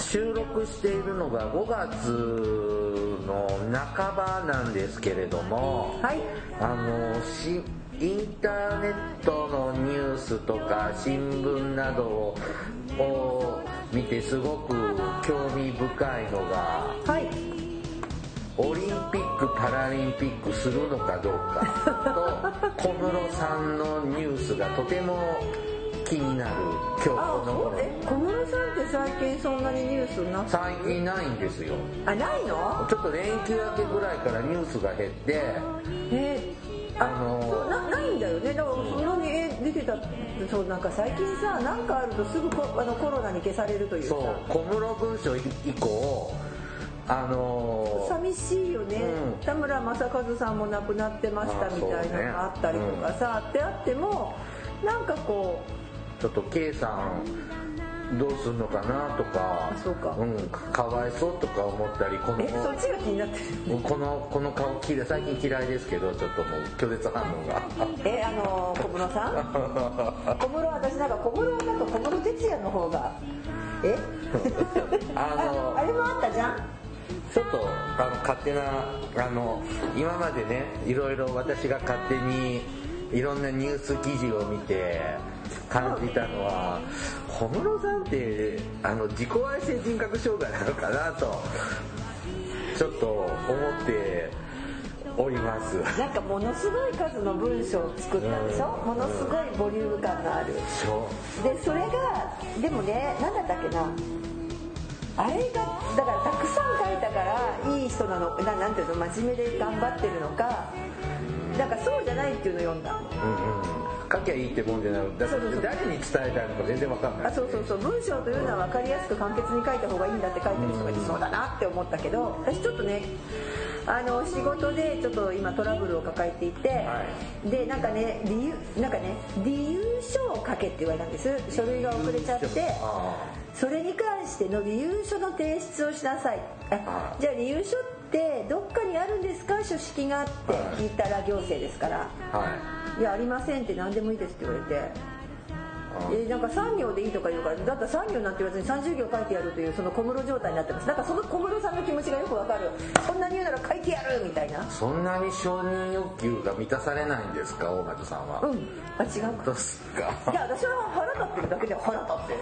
収録しているのが5月の半ばなんですけれども、はい。あのしインターネットのニュースとか新聞などをを見てすごく興味深いのがはい。オリンピック・パラリンピックするのかどうかと小室さんのニュースがとても気になる今日こあの。頃え小室さんって最近そんなにニュースな最近ないんですよ。あないの？ちょっと連休明けぐらいからニュースが減ってえ。あのそうなないんだよね。だからそんなにえ出てたそうなんか最近さなんかあるとすぐコあのコロナに消されるというさそう小室文書以降あの寂しいよね、うん。田村正和さんも亡くなってましたあみたいなのがあったりとかさ、ってあってもなんかこちょっと K さんどうすんのかなとかあそうか。ん、かわいそうとか思ったりこのうえそっちが気になってるこのこの顔嫌い最近嫌いですけどちょっともう拒絶反応が。えあの小室さん？小室私なんか小室なんか小室哲哉の方がえ？あの あれもあったじゃん？ちょっとあの勝手なあの今までねいろいろ私が勝手にいろんなニュース記事を見て感じたのは小室さんってあの自己愛性人格障害なのかなとちょっと思っております。なんかものすごい数の文章を作ったでしょ、ものすごいボリューム感がある。そう。でそれがでもね何だったっけな？あれがだからたくさん書いたからいい人なのななんていうの？真面目で頑張ってるのかなんかそうじゃないっていうのを読んだうんうん書きゃいいってもんじゃない。だ誰に伝えたいのか全然わかんない。あそうそうそう。文章というのは分かりやすく簡潔に書いた方がいいんだって書いてる人がいてそうだなって思ったけど私ちょっとねあの仕事でちょっと今トラブルを抱えてい。て、はでなんかね理由なんかね理由書を書けって言われたんです。書類が遅れちゃってあそれに関しての理由書の提出をしなさい。じゃあ理由書ってどっかにあるんですか？書式がって聞いたら行政ですから。あはい。いやありませんって何でもいいですって言われてあえなんか3行でいいとか言うからだったら3行なんて言わずに30行書いてやるというその小室状態になってます。なんかその小室さんの気持ちがよくわかるそんなに言うなら書いてやるみたいな。そんなに承認欲求が満たされないんですか？大町さんは、うん。あ違うか。すか？いや私は腹立ってるだけで腹立ってる。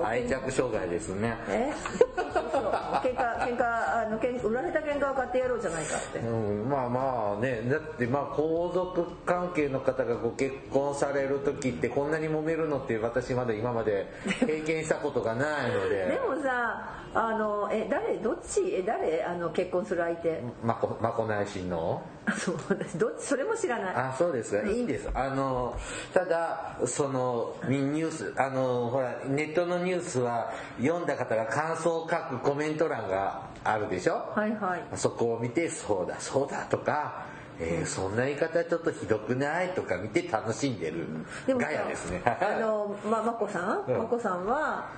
愛着障害ですね。え？そうそうそう喧嘩喧嘩あの喧売られた喧嘩を買ってやろうじゃないかって。うん、まあまあね。だってまあ皇族関係の方がご結婚される時ってこんなに揉めるのって私まだ今まで 経験したことがないので。でもさあのえ誰どっちえ誰あの結婚する相手？まこまこないしの？あそう私どそれも知らない。あそうですか。いいんです。あのただそのニュースあのほらネットのニュースは読んだ方が感想を書くコメント欄があるでしょ？はいはい。そこを見てそうだそうだとか、えーそんな言い方ちょっとひどくない？とか見て楽しんでるでもさガヤですね。あのままこさん？うん。まこさんは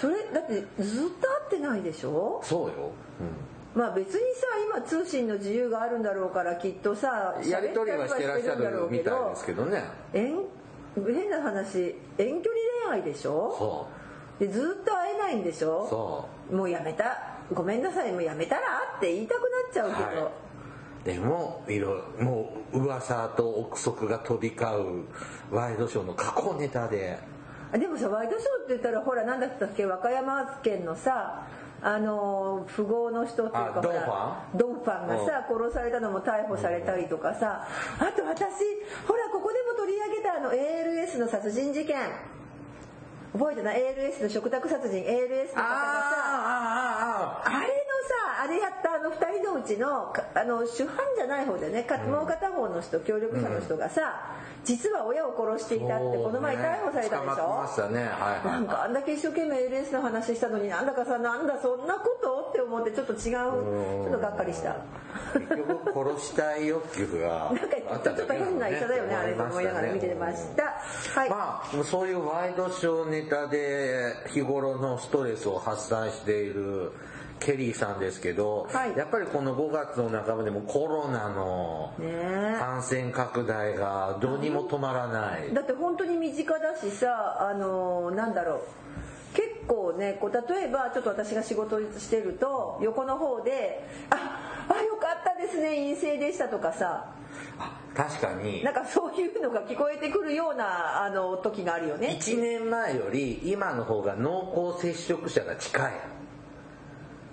それだってずっと会ってないでしょ？そうよ、まあ別にさ今通信の自由があるんだろうからきっとさうん、やり取りはしてらっしゃるみたいですけどね。遠変な話遠距離恋愛でしょ？そでずっと会えないんでしうょ？そもうやめた。ごめんなさい。もうやめたら？って言いたくなっちゃうけど、はうでもいろもう噂と憶測が飛び交うワイドショーの過去ネタで。あでもさワイドショーって言ったらほら何だったっけ和歌山県のさあの富豪の人っていうかあほらドンファンがさ殺されたのも逮捕されたりとかさ。あと私ほらここでも取り上げたあの ALS の殺人事件覚えてない？ALS の食卓殺人。ALS の方がさあれのさあれやったあの2人のうちのあの主犯じゃない方でねもう片方の人協力者の人がさ、実は親を殺していたってこの前逮捕されたでし捕ましたね。はいはいなんかあんだけ一生懸命 LS の話したのになんだかさなんだそんなことって思ってちょっと違うちょっとがっかりした。結局殺したい欲求がなんかあちょっと変な医者だよねあれと思いながら見てました。はい、まあそういうワイドショーネタで日頃のストレスを発散しているケリーさんですけど、はい。やっぱりこの5月の半ばでもコロナの感染拡大がどうにも止まらない、だって本当に身近だしさあのなんだろう。結構ねこう例えばちょっと私が仕事してると横の方で「ああよかったですね陰性でした」とかさ。あ確かに。なんかそういうのが聞こえてくるようなあの時があるよね。1年前より今の方が濃厚接触者が近い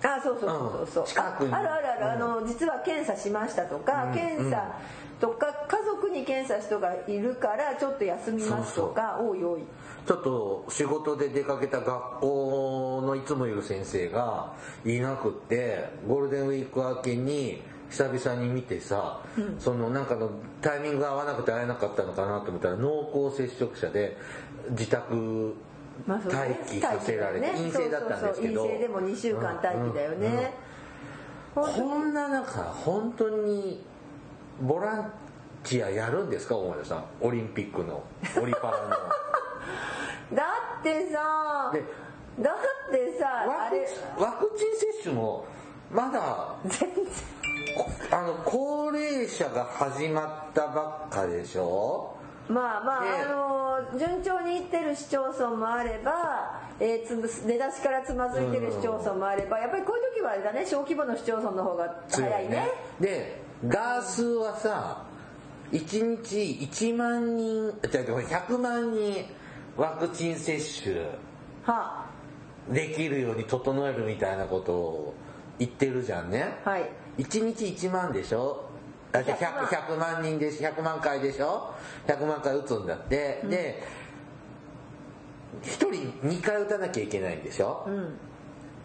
あそうそうそうそう。うん。近くに。ああるある。ある、あの実は検査しましたとか、検査とか家族に検査人がいるからちょっと休みますとかおいおい。ちょっと仕事で出かけた学校のいつもいる先生がいなくってゴールデンウィーク明けに久々に見てさ、そのなんかのタイミングが合わなくて会えなかったのかなと思ったら濃厚接触者で自宅待機させられて、陰性だったんですけど。そうそうそう陰性でも2週間待機だよね、こんな中本当にボランティアやるんですか大前さん？オリンピックのオリパラの。だってさでだってさワクあれ。チンワクチン接種もまだ全然。こあの高齢者が始まったばっかでしょ？まあまあ、ねあの順調にいってる市町村もあれば、えーつぶ出だしからつまずいてる市町村もあれば、やっぱりこういう時はあれだね小規模の市町村の方が早いね。でガースはさ1日1万人じゃあ100万人ワクチン接種はできるように整えるみたいなことを言ってるじゃんね。あはい。1日1万でしょ？あじゃあ。100, 100万人でし100万回でしょ？100万回打つんだって、で1人2回打たなきゃいけないんでしょ、うん。っ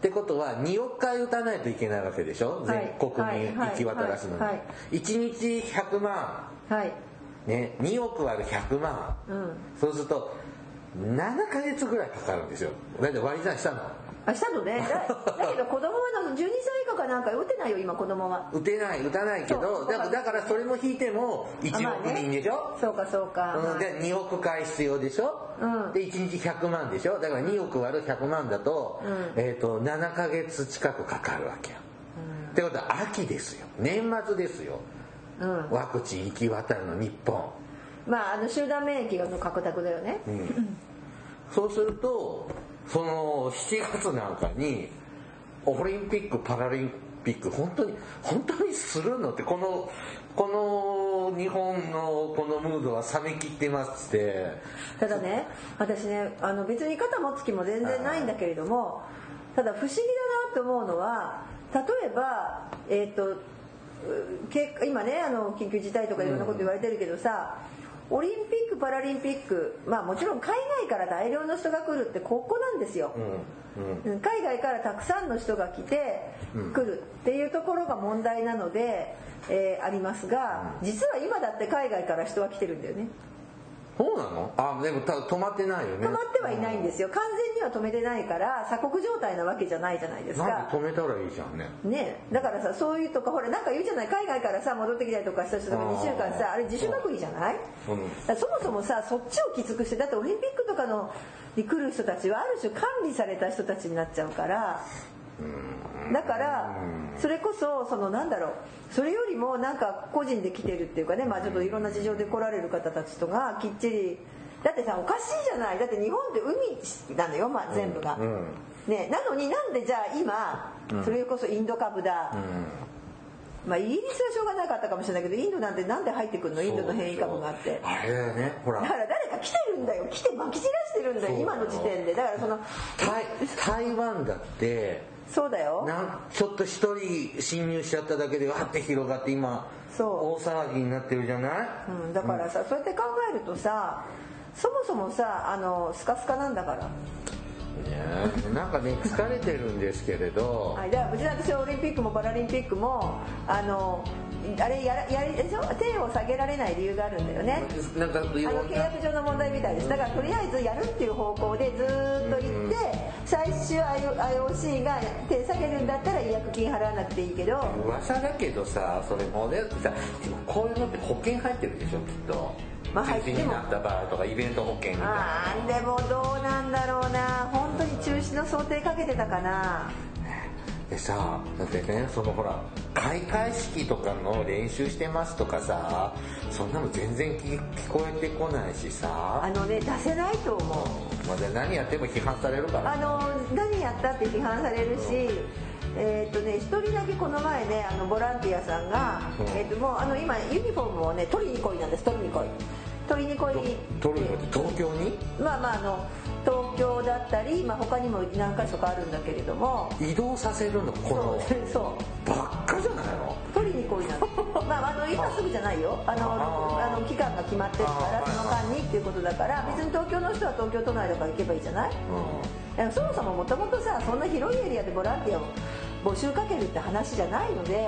てことは2億回打たないといけないわけでしょ？はい。全国に行き渡らすのに、はい。はい。1日100万。はい。ね2億割る100万。うん。そうすると7ヶ月ぐらいかかるんですよ。だって割り算したのあしたのね。だだけど子供は12歳以下かなんか打てないよ今子供は。打てない打たないけどだからそれも引いても1億人でしょ、そうかそうか、うん、で2億回必要でしょ、うん。で1日100万でしょ？だから2億割る100万だと,、うん。えー、と7ヶ月近くかかるわけよ、ってことは秋ですよ。年末ですよ。うん。ワクチン行き渡るの日本。まああの集団免疫の獲得だよね、そうするとその7月なんかにオリンピック・パラリンピック本当に本当にするのってこのこの日本のこのムードは冷めきってますって。ただね私ねあの別に肩持つ気も全然ないんだけれどもただ不思議だなと思うのは例えばえっ、と今ねあの緊急事態とかいろんなこと言われてるけどさ、オリンピック・パラリンピックまあもちろん海外から大量の人が来るってここなんですよ、うんうん。うん海外からたくさんの人が来て来るっていうところが問題なので、えーありますが実は今だって海外から人は来てるんだよねそうなの？あでもた止まってないよね。止まってはいないんですよ。完全には止めてないから鎖国状態なわけじゃないじゃないですなんかで止めたらいいじゃんね。ね。だからさそういうとかほらなんか言うじゃない？海外からさ戻ってきたりとかした人とかあー。2週間さあれ自主隔離じゃない、そもそもさそっちをきつくしてだってオリンピックとかのに来る人たちはある種管理された人たちになっちゃうからだからそれこそそのなんだろう。それよりもなんか個人で来てるっていうかねまあちょっといろんな事情で来られる方たちとがきっちりだってさおかしいじゃない。だって日本って海なのよ、まあ、全部が、うんね、なのになんでじゃあ今それこそインド株だ、まあイギリスはしょうがなかったかもしれないけどインドなんてなんで入ってくるの？インドの変異株があって。あれだよね。ほら。だから誰か来てるんだよ。来てまき散らしてるんだよ。今の時点で。だからその台台湾だってそうだよ。なんちょっと一人侵入しちゃっただけでわって広がって今そう。大騒ぎになってるじゃない？うん、だからさ、そうやって考えるとさそもそもさあのスカスカなんだから。ねなんかね疲れてるんですけれど、はい、だから別に私はオリンピックもパラリンピックもあのあれやらやりでしょ？手を下げられない理由があるんだよね。なんかいあの契約上の問題みたいです。だからとりあえずやるっていう方向でずーっと行って最終 IOC が手下げるんだったら違約金払わなくていいけど。噂だけどさそれモデルってさこういうのって保険入ってるでしょきっと。まあ入ってもなった場合とかイベント保険みたいな。でもどうなんだろうな。本当に中止の想定かけてたかなでさだってねそのほら開会式とかの練習してますとかさそんなの全然聞聞こえてこないしさ。あのね出せないと思う。まあ、で何やっても批判されるから。あの何やったって批判されるし、えーっとね、一人だけこの前ねあのボランティアさんが、うん。えーっともうあの今ユニフォームをね取りに来いなんです取りに来い。取りに来い取るのって東京に？まあまああの東京だったり、まあ、他にも何か所かあるんだけれども。移動させるのこのそうそう。ばっかじゃないの？取りに来いなんです まああの今すぐじゃないよ。あのあの期間が決まってるからその間にっていうことだから別に東京の人は東京都内とか行けばいいじゃない。でもそもそももともとさそんな広いエリアでボランティアを募集かけるって話じゃないので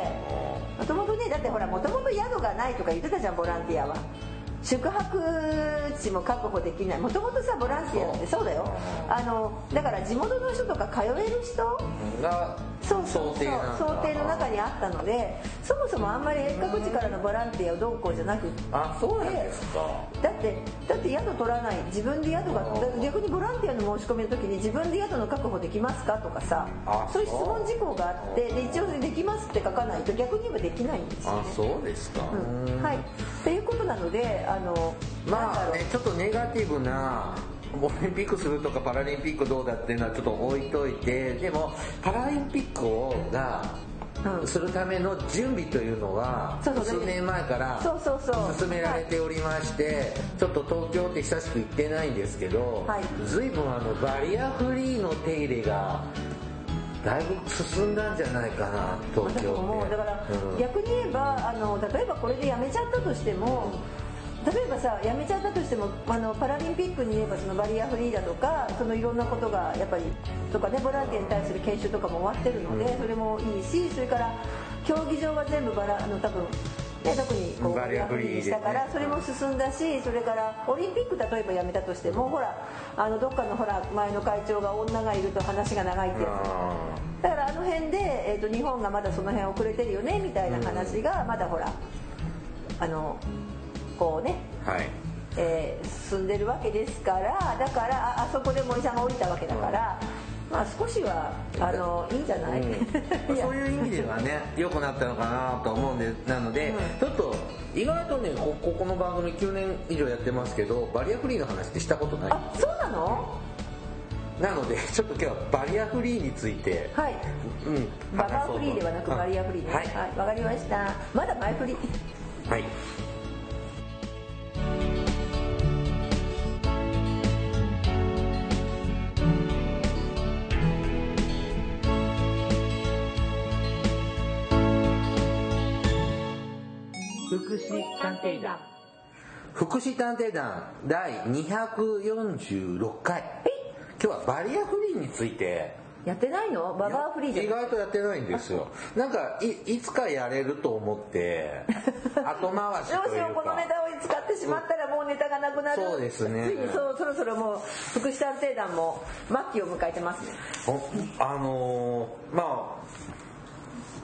もともとねだってほらもともと宿がないとか言ってたじゃんボランティアは宿泊地も確保できない。もともとさボランティアってそうだよ。あのだから地元の人とか通える人がそうそうそう。想定の中にあったのでそもそもあんまり遠隔地からのボランティアをどうこうじゃなくって。あそうなんですか。だってだって宿取らない。自分で宿が逆にボランティアの申し込みの時に自分で宿の確保できますかとかさ。あそういう質問事項があってで一応できますって書かないと逆に言えばできないんですよあねそうですか、うん。はい。っていうことなのであのまあねちょっとネガティブなオリンピックするとかパラリンピックどうだっていうのはちょっと置いといてでもパラリンピックをがうん。するための準備というのは数年前から進められておりましてちょっと東京って久しく行ってないんですけどはい。随分あのバリアフリーの手入れがだいぶ進んだんじゃないかな東京って。逆に言えばあの例えばこれでやめちゃったとしても例えばさやめちゃったとしてもあのパラリンピックに言えばそのバリアフリーだとかそのいろんなことがやっぱりとかねボランティアに対する研修とかも終わってるので、それもいいしそれから競技場は全部バラあの多分ね、特にこうバリアフリーしたからそれも進んだしそれからオリンピック例えばやめたとしてもほらあのどっかのほら前の会長が女がいると話が長いってやつ。あだからあの辺で、えー、と日本がまだその辺遅れてるよねみたいな話がまだほらあのこうね、ーはい。えー進んでるわけですからだからああそこで森さんが降りたわけだから、まあ少しはあのいいんじゃない、うん。そういう意味ではね良くなったのかなと思うんでなので、うん。ちょっと意外とねこここの番組9年以上やってますけどバリアフリーの話ってしたことない？あそうなの？なので ちょっと今日はバリアフリーについてはい。うんババアフリーではなくバリアフリーね。はい。はいわ、かりました。まだ前振り。はい福祉探偵団。福祉探偵団第246回。今日はバリアフリーについてやってないの？ババアフリーじゃ意外とやってないんですよ。なんかいいつかやれると思って 後回しどうしようこのネタを使ってしまったらもうネタがなくなる。そうですね。ついにそうそろそろもう福祉探偵団も末期を迎えてますね。ほあのーまあ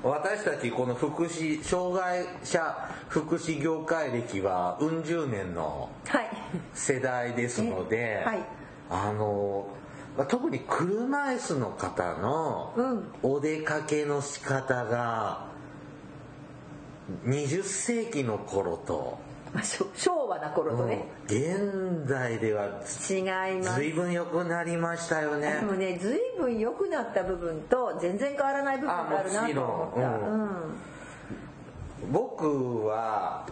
私たちこの福祉障害者福祉業界歴はうん十年のはい。世代ですので、え はい。あのまあ特に車椅子の方のうん。お出かけの仕方が20世紀の頃と、まあ昭和な頃とね、現代では違います。随分良くなりましたよね。でもね随分良くなった部分と全然変わらない部分があるなと思った。あもちろん。僕は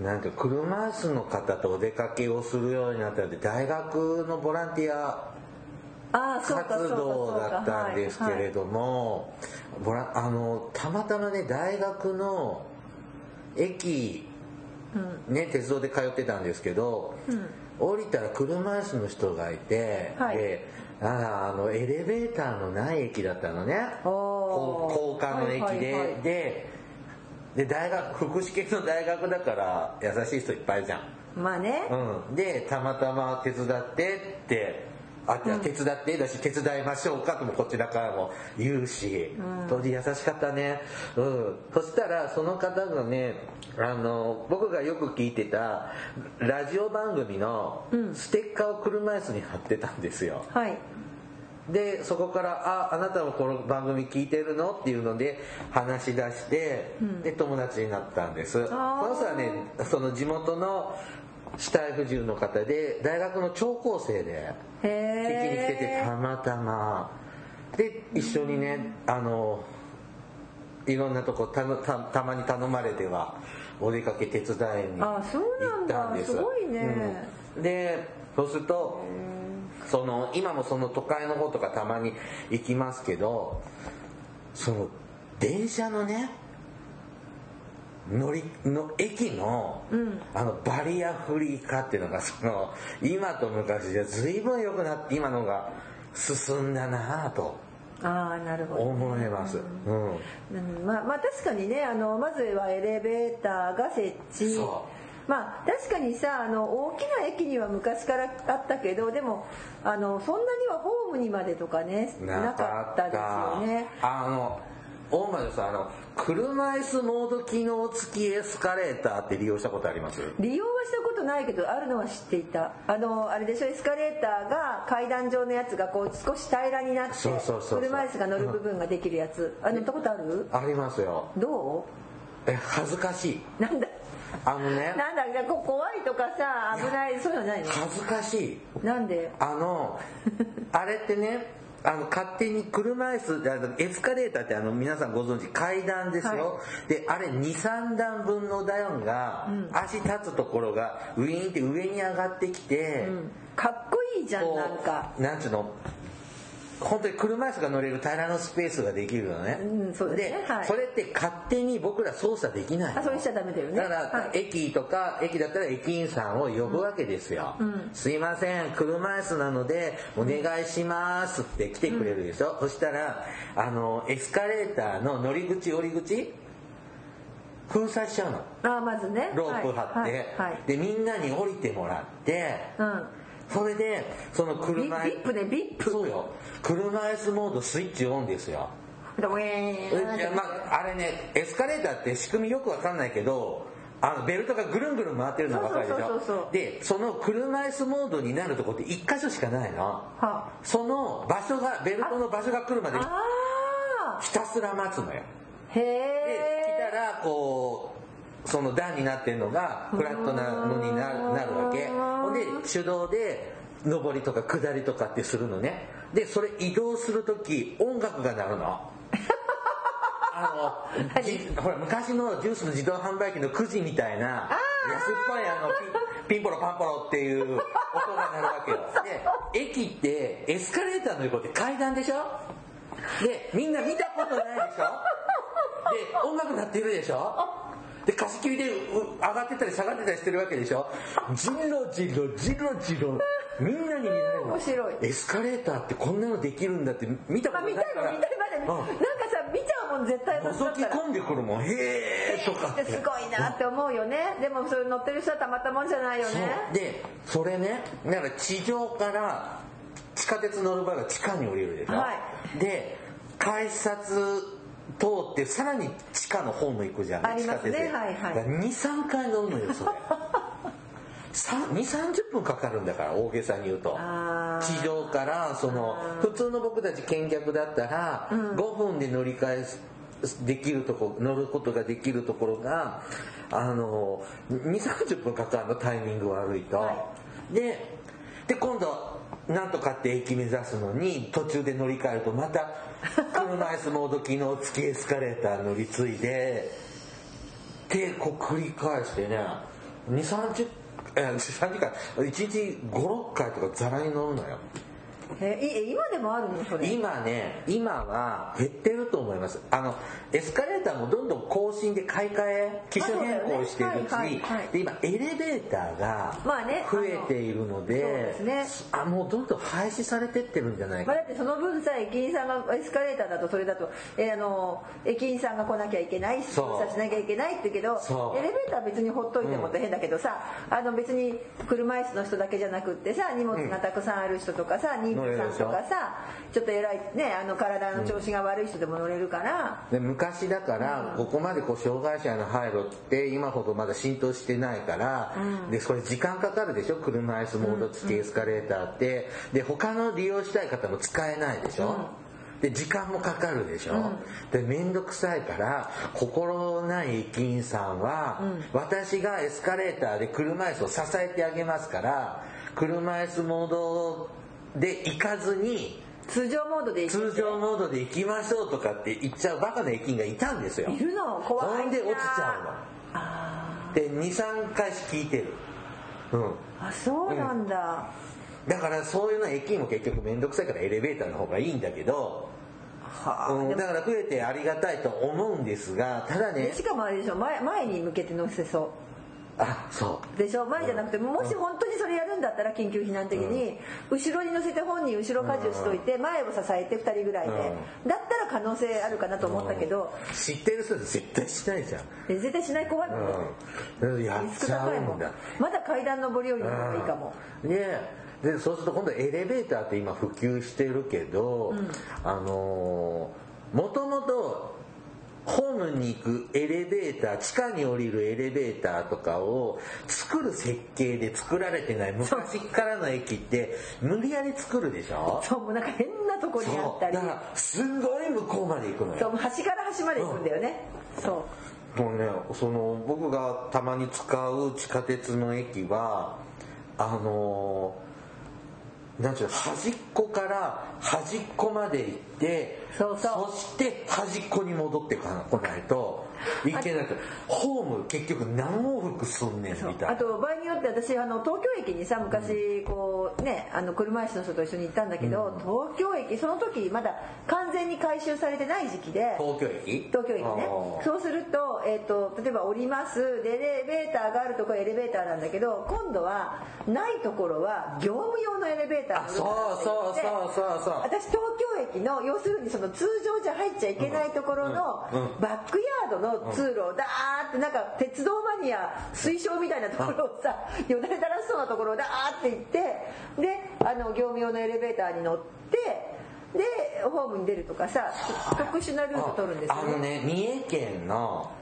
なんか車椅子の方とお出かけをするようになったので大学のボランティア活動だったんですけれども、あのたまたまね大学の駅ね、鉄道で通ってたんですけど、降りたら車椅子の人がいて、はい。でああのエレベーターのない駅だったのね。高高架の駅で、はいはいはい。でで大学福祉系の大学だから優しい人いっぱいじゃん。まあね、うん、でたまたま手伝ってってあ手伝ってだし手伝いましょうかともこちらからも言うし、当時優しかったね。うん。そしたらその方がねあの僕がよく聞いてたラジオ番組のステッカーを車椅子に貼ってたんですよ。はいでそこから「ああなたもこの番組聞いてるの?」っていうので話し出して、で友達になったんです。こあー。の人はねその地元の死体不自由の方で大学の聴講生でへ聞きに来ててえたまたま。で一緒にねあのいろんなとこたのたたまに頼まれてはお出かけ手伝いに行あそうなんだ。ったんです。すごいね。うん。でそうするとその今もその都会の方とかたまに行きますけどその電車のね乗りの駅の,、あのバリアフリー化っていうのがその今と昔じゃ随分良くなって今のが進んだなぁとああなるほど思います、うん。うん。まあ、まあ確かにねあのまずはエレベーターが設置。そまあ確かにさあの大きな駅には昔からあったけどでもあのそんなにはホームにまでとかねなかった。ですよね。あの大間でさあの車椅子モード機能付きエスカレーターって利用したことあります？利用はしたことないけどあるのは知っていた。あのあれでしょ？エスカレーターが階段状のやつがこう少し平らになってそうそうそうそう。車椅子が乗る部分ができるやつ。あ乗ったことある？ありますよ。どえ恥ずかしい。うなんだ？あのね。なんだこう怖いとかさ危ないそういうのないの？恥ずかしい。なんで？あの あれってねあの勝手に車椅子あのエスカレーターってあの皆さんご存知階段ですよ、であれ23段分のダウンが、足立つところがウィーンって上に上がってきて、かっこいいじゃんなんか。なんつうの？本当に車椅子が乗れる平らのスペースができるのね、うんそうですね。はい。それって勝手に僕ら操作できないの。あそれしちゃダメだよね。だから、はい。駅とか駅だったら駅員さんを呼ぶわけですよ、すいません車椅子なのでお願いしますって来てくれるでしょ、そしたらあのエスカレーターの乗り口降り口封鎖しちゃうの。あまずね。ロープ張って、はい。はい。はい。でみんなに降りてもらってうんそれでそのビ車ビップねビップ。そうよ。車椅子モードスイッチオンですよ。でウィーン。いやまあ、あれねエスカレーターって仕組みよくわかんないけどあのベルトがぐるんぐるん回ってるのがわかるでしょ？でその車椅子モードになるとこって1箇所しかないの。は。その場所がベルトの場所が来るまであひたすら待つのよ。ー。へでえ来たらこうその段になってるのがフラットなのにななるわけ。ほんで手動で上りとか下りとかってするのね。でそれ移動する時音楽が鳴るの。あのじほら昔のジュースの自動販売機のくじみたいな安っぽいあのピンピンポロパンポロっていう音が鳴るわけよ。で駅ってエスカレーターの横って階段でしょ？でみんな見たことないでしょ？で音楽鳴ってるでしょ？で貸し切りでう上がってたり下がってたりしてるわけでしょ？じろじろじろじろ。みんなに見られるの。面白い。エスカレーターってこんなのできるんだって見たこあ見たいとないから。もん見たい。までうん。なんかさ見ちゃうもん絶対覗き込んでくるもん。へえとかって。すごいなって思うよね。でもそれ乗ってる人はたまったもんじゃないよね。でそれねだから地上から地下鉄乗る場合は地下に降りるでしょ、はで改札通ってさらに地下のホーム行くじゃんありますね。地下鉄ではいはい23回乗るのよそれ。2 3 0分かかるんだから大げさに言うと。地上からその普通の僕たち見客だったら5分で乗り換えできるとこ乗ることができるところがあの2 3 0分かかるのタイミング悪いと、はでで今度なんとかって駅目指すのに途中で乗り換えるとまた車椅子モード機能付きエスカレーター乗り継いででこう繰り返してね23時間1日56回とかざらに乗るのよ。えい今でもあるの？それ。今ね今は減ってると思います。あのエスカレーターもどんどん更新で買い替え機種変更してるし、ねはいはいはい。で今エレベーターがまあね増えているので,、あのそうですね。あもうどんどん廃止されてってるんじゃないか。まあ、だってその分さ駅員さんがエスカレーターだとそれだと、えーあの駅員さんが来なきゃいけないそう。操作しなきゃいけないって言うけどエレベーターは別にほっといてもって変だけどさ、あの別に車椅子の人だけじゃなくってさ荷物がたくさんある人とかさ、妊婦さんとかさちょっと偉いねあの体の調子が悪い人でも乗れるから、で昔だからここまでこう障害者の配慮って今ほどまだ浸透してないから、でそれ時間かかるでしょ？車椅子モード付きエスカレーターって。で他の利用したい方も使えないでしょ、で時間もかかるでしょ、で面倒くさいから心ない駅員さんは、私がエスカレーターで車椅子を支えてあげますから車椅子モードで行かずに通常モードで通常モードで行きましょうとかって言っちゃうバカな駅員がいたんですよ。いるの怖いな。ほんで落ちちゃあうの。で23回聞いてる。うん。ーあそうなんだ、だからそういうのは駅員も結局面倒くさいからエレベーターの方がいいんだけど、はあうん、だから増えてありがたいと思うんですがただねでしかもあれでしょ。前前に向けて乗せそうあそう。でしょ？前じゃなくてもし本当にそれやるんだったら緊急避難的に後ろに乗せて本人後ろ舵をしといて前を支えて2人ぐらいで。だったら可能性あるかなと思ったけど。知ってる人絶対しないじゃん。え絶対しない？怖いもん。ねうん。やっちゃ高いもうん。んだまだ階段上りよりの方がいいかも。ででそうすると今度エレベーターって今普及してるけど、あのもともとホームに行くエレベーター地下に降りるエレベーターとかを作る設計で作られてない昔からの駅って無理やり作るでしょ？そうもうなんか変なとこにあったり。だからすんごい向こうまで行くのよ。そう端から端まで行くんだよね。そう。もうねその僕がたまに使う地下鉄の駅はあのなんていうの端っこから端っこまで行ってそうそう。して端っこに戻ってこないと いけなくホーム結局何往復すんねんみたいな。あと場合によって私あの東京駅にさ昔こうねあの車椅子の人と一緒に行ったんだけど、東京駅その時まだ完全に改修されてない時期で東京駅？東京駅ね。そうすると,、えー、と例えば降ります。でエレベーターがあるところエレベーターなんだけど今度はないところは業務用のエレベーターあそうそうそうそうそう。私東京駅の要するにその通常じゃ入っちゃいけないところのバックヤードの通路をダーってなんか鉄道マニア推奨みたいなところをさよだれ垂らしそうなところをダーって行ってであの業務用のエレベーターに乗ってでホームに出るとかさ特殊なルート取るんですよあのね三重県のは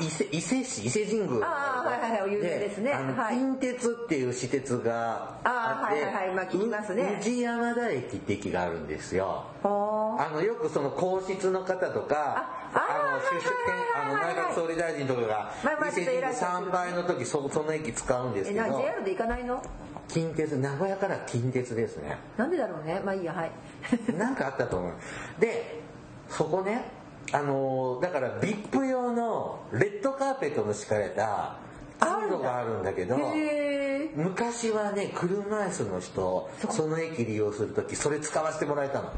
伊勢伊勢市伊勢神宮あーはいはいはい有名ですね。近鉄っていう私鉄があってあーはいはいはいまあ聞きますね。う宇治山田駅って駅があるんですよ。あのよくその皇室の方とかあの出あの内閣総理大臣とかが伊勢神宮参拝の時そその駅使うんですえなけど JR で行かないの？近鉄名古屋から近鉄ですね。なんでだろうね。まあいいやはい。なんかあったと思う。でそこねあのーだから VIP 用のレッドカーペットの敷かれた通路があるんだけど昔はね車椅子の人その駅利用する時それ使わせてもらえたの、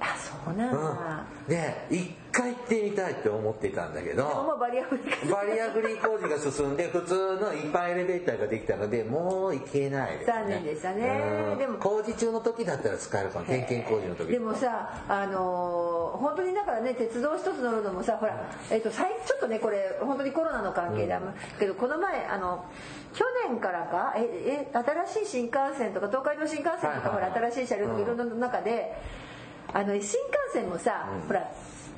あそうなんだ、うん、で一回行ってみたいって思ってたんだけど。うバリアフリー。工事が進んで普通の一般エレベーターができたのでもう行けないです、ね、残念でしたね。うん。でも工事中の時だったら使えるかも。点検工事の時でもさあのー本当にだからね鉄道一つ乗るのもさほら、えっと最ちょっとねこれ本当にコロナの関係で、けどこの前あの去年からかええ新しい新幹線とか東海道新幹線とか、ほら新しい車両とかいろんな中で、あの新幹線もさ、ほら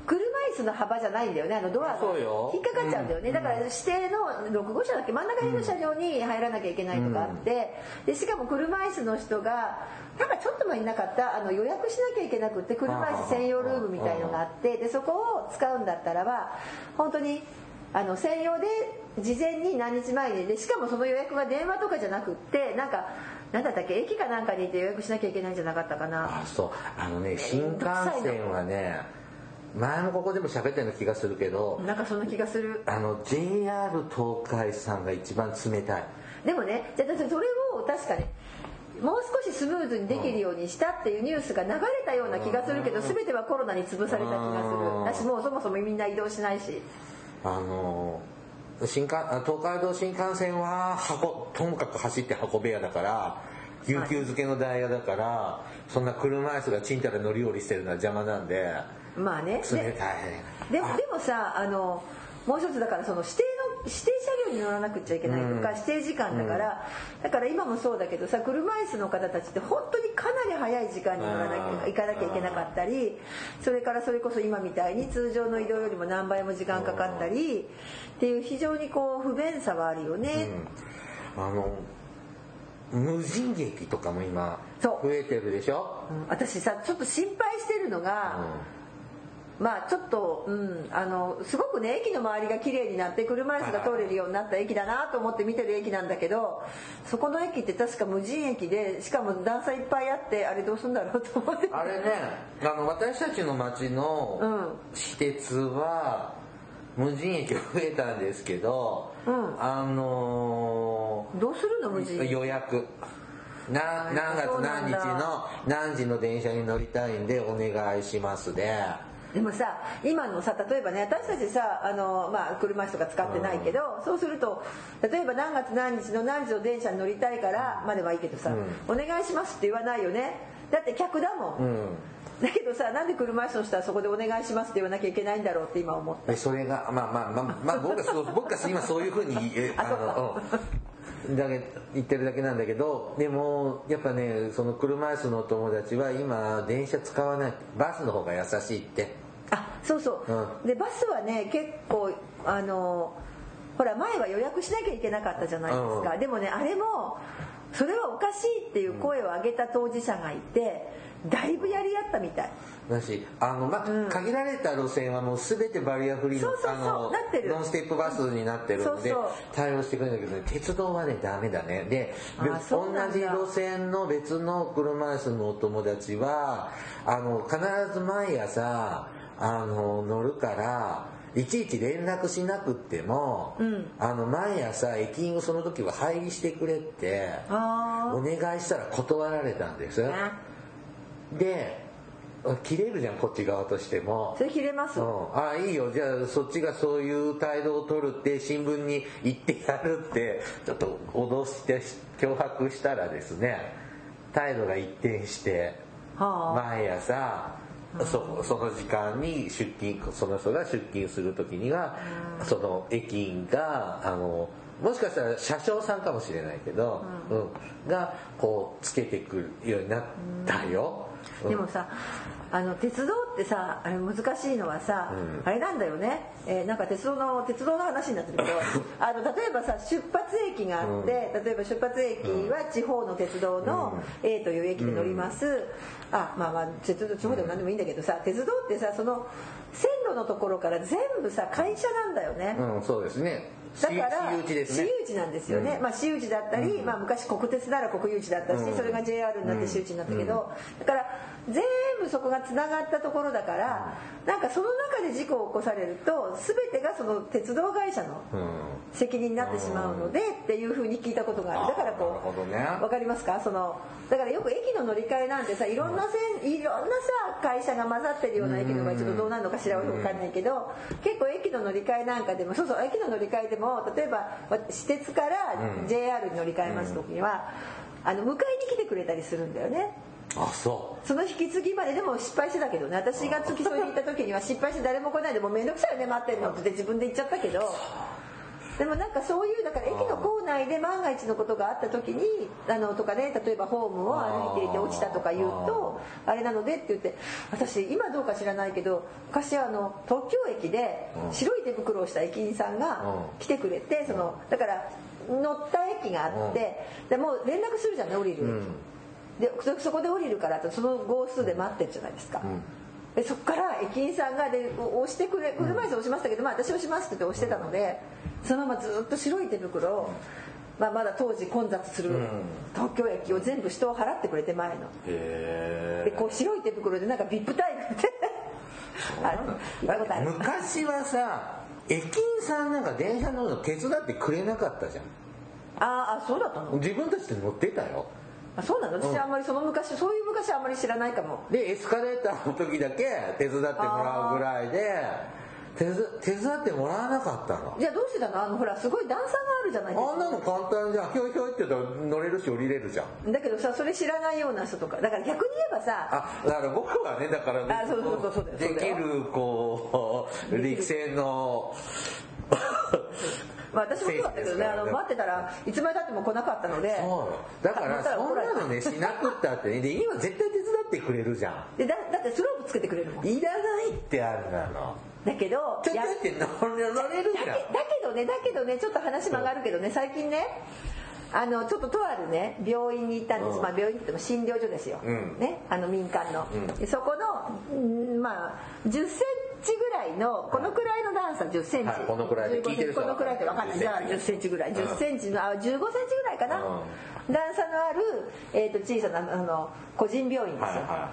車椅子の幅じゃないんだよねあのドアが。引っかかっちゃうんだよね、だから指定の6号車だっけ真ん中辺の車両に入らなきゃいけないとかあって、でしかも車椅子の人がなんかちょっと前になかったあの予約しなきゃいけなくって車椅子専用ルームみたいのがあってでそこを使うんだったらば本当にあの専用で事前に何日前にでしかもその予約が電話とかじゃなくってなんかなんだったっけ？駅かなんかに行って予約しなきゃいけないんじゃなかったかな。あそう。あのね新幹線はね前もここでも喋ったような気がするけどなんかそんな気がする。あの JR 東海さんが一番冷たい。でもねじゃあそれを確かにもう少しスムーズにできるようにしたっていうニュースが流れたような気がするけど全てはコロナに潰された気がする。だしもうそもそもみんな移動しないし。あの新幹あ東海道新幹線は箱ともかく走って箱部屋だから有給付けのダイヤだからそんな車椅子がちんたら乗り降りしてるのは邪魔なんでまあね。冷でたいでもでもさあのもう一つだからその指定の指定車両に乗らなくちゃいけないとか、うん。指定時間だから、だから今もそうだけどさ車椅子の方たちって本当にかなり早い時間に乗らなきゃうん。行かなきゃいけなかったりそれからそれこそ今みたいに通常の移動よりも何倍も時間かかったりっていう非常にこう不便さはあるよね。うん。あの無人劇とかも今増えてるでしょ？うん。私さちょっと心配してるのが、まあちょっと、うん、あのすごくね駅の周りが綺麗になって車椅子が通れるようになった駅だなと思って見てる駅なんだけどそこの駅って確か無人駅でしかも段差いっぱいあってあれどうすんだろうと思って。あれねあの私たちの町のうん私鉄は無人駅が増えたんですけど、うん。あのどうするの無人ー予約。な何月何日の何時の電車に乗りたいんでお願いしますででもさ今のさ例えばね私たちさあの、まあ、車椅子とか使ってないけど、そうすると例えば何月何日の何時の電車に乗りたいからまではいいけどさ、お願いしますって言わないよね。だって客だもん、うん。だけどさなんで車椅子の人はそこでお願いしますって言わなきゃいけないんだろうって今思ったでそれがまあまあまあ、まあ、僕はそう 僕は今そういうふうにえあの、うん、だけ言ってるだけなんだけどでもやっぱねその車椅子のお友達は今電車使わない。バスの方が優しいってあそうそう、うでバスはね結構あのほら前は予約しなきゃいけなかったじゃないですか、うん。でもねあれもそれはおかしいっていう声を上げた当事者がいてだいぶやり合ったみたい。だしあの、まうん。限られた路線はもう全てバリアフリーのそうそうそう。なってる。ノンステップバスになってるのでそうそう。対応してくれるんだけど、ね、鉄道はねダメだね。で同じ路線の別の車椅子のお友達はあの必ず毎朝あの乗るからいちいち連絡しなくっても、うん。あの毎朝駅員をその時は入りしてくれってあお願いしたら断られたんです。で切れるじゃんこっち側としても。それ切れます、うん、ああいいよ。じゃあそっちがそういう態度を取るって新聞に言ってやるってちょっと脅して脅迫したらですね態度が一転してはあ。毎朝そその時間に出勤その人が出勤する時にはその駅員があのもしかしたら車掌さんかもしれないけど、うん。がこうつけてくるようになったよ。うん。でもさあの鉄道ってさあれ難しいのはさ、うん。あれなんだよね、えーなんか鉄道の鉄道の話になってるけど あの例えばさ出発駅があって、例えば出発駅は地方の鉄道の A という駅で乗ります、あまあまあ鉄道地方でも何でもいいんだけどさ鉄道ってさその線路のところから全部さ会社なんだよね、うん、そうですね。だから私有地ですね。私有地なんですよね、まあ私有地だったり、まあ昔国鉄なら国有地だったし、うん。それが JR になって私有地になったけど、だから全部そこがつながったところだから、なんかその中で事故を起こされると全てがその鉄道会社のうん。責任になってしまうのでっていうふうに聞いたことがある。だからこうわかりますか？そのだからよく駅の乗り換えなんてさいろんな線いろんなさ会社が混ざってるような駅の場合ちょっとどうなるのかしらわかんないけど結構駅の乗り換えなんかでもそうそう駅の乗り換えでも例えば私鉄からうん。JR に乗り換えます時にはあの迎えに来てくれたりするんだよね。あ、そその引き継ぎまででも失敗してたけどね。私が付き添いに行った時には失敗して誰も来ないでもう面倒くさいよね待ってるのって。自分で言っちゃったけど。でもなんかそういうだから駅の構内で万が一のことがあった時にあのとかね例えばホームを歩いていて落ちたとか言うとあれなのでって言って私今どうか知らないけど昔あの東京駅でうん。白い手袋をした駅員さんがうん。来てくれてそのだから乗った駅があってでもう連絡するじゃんね降りる、うんでそそこで降りるからとその号数で待ってるじゃないですか、ん。でそこから駅員さんがでお押してくれ車椅子押しましたけど、まあ、私押しますって言って押してたのでそのままずっと白い手袋を、まあ、まだ当時混雑するうん。東京駅を全部人を払ってくれて前の。う。へでこう白い手袋でなんか VIP 待遇で。あ行ったことある。昔はさ、駅員さんなんか電車乗るの手伝ってくれなかったじゃん。あーあそうだったの？自分たちで乗ってたよ。あそうなの？私あんまりその昔そういう昔あんまり知らないかも。でエスカレーターの時だけ手伝ってもらうぐらいで手伝手伝ってもらわなかったの。じゃあどうしてたの？あのほらすごい段差があるじゃないですか。あんなの簡単じゃん。ひょいひょいって言ったら乗れるし降りれるじゃん。だけどさそれ知らないような人とか。だから逆に言えばさあだから僕はねだからねあそうそうそうそうできるこう力戦のまあ私もそうだったけどねあの待ってたらいつまでたっても来なかったのでそう。だからそんなのねしなくったってね。で今絶対手伝ってくれるじゃん。でだだってスロープつけてくれるもん。いらないってあんなの。だけどちょっとやだって乗れるじゃん。だけだけどねだけどねちょっと話曲がるけどね最近ねあのちょっととあるね病院に行ったんです、うん。まあ、病院って言っても診療所ですよ、うん。ね、あの民間の、うん。でそこの、うんまあ、1 0センチぐらいのこのくらいの段差1 0センチ、はいこのくらいで聞いてる人このくらいって分かんない。じゃあ1 0センチぐらい。1 0センチのあ15センチぐらいかな、う段差のある、えー、と小さなあの個人病院ですよ、は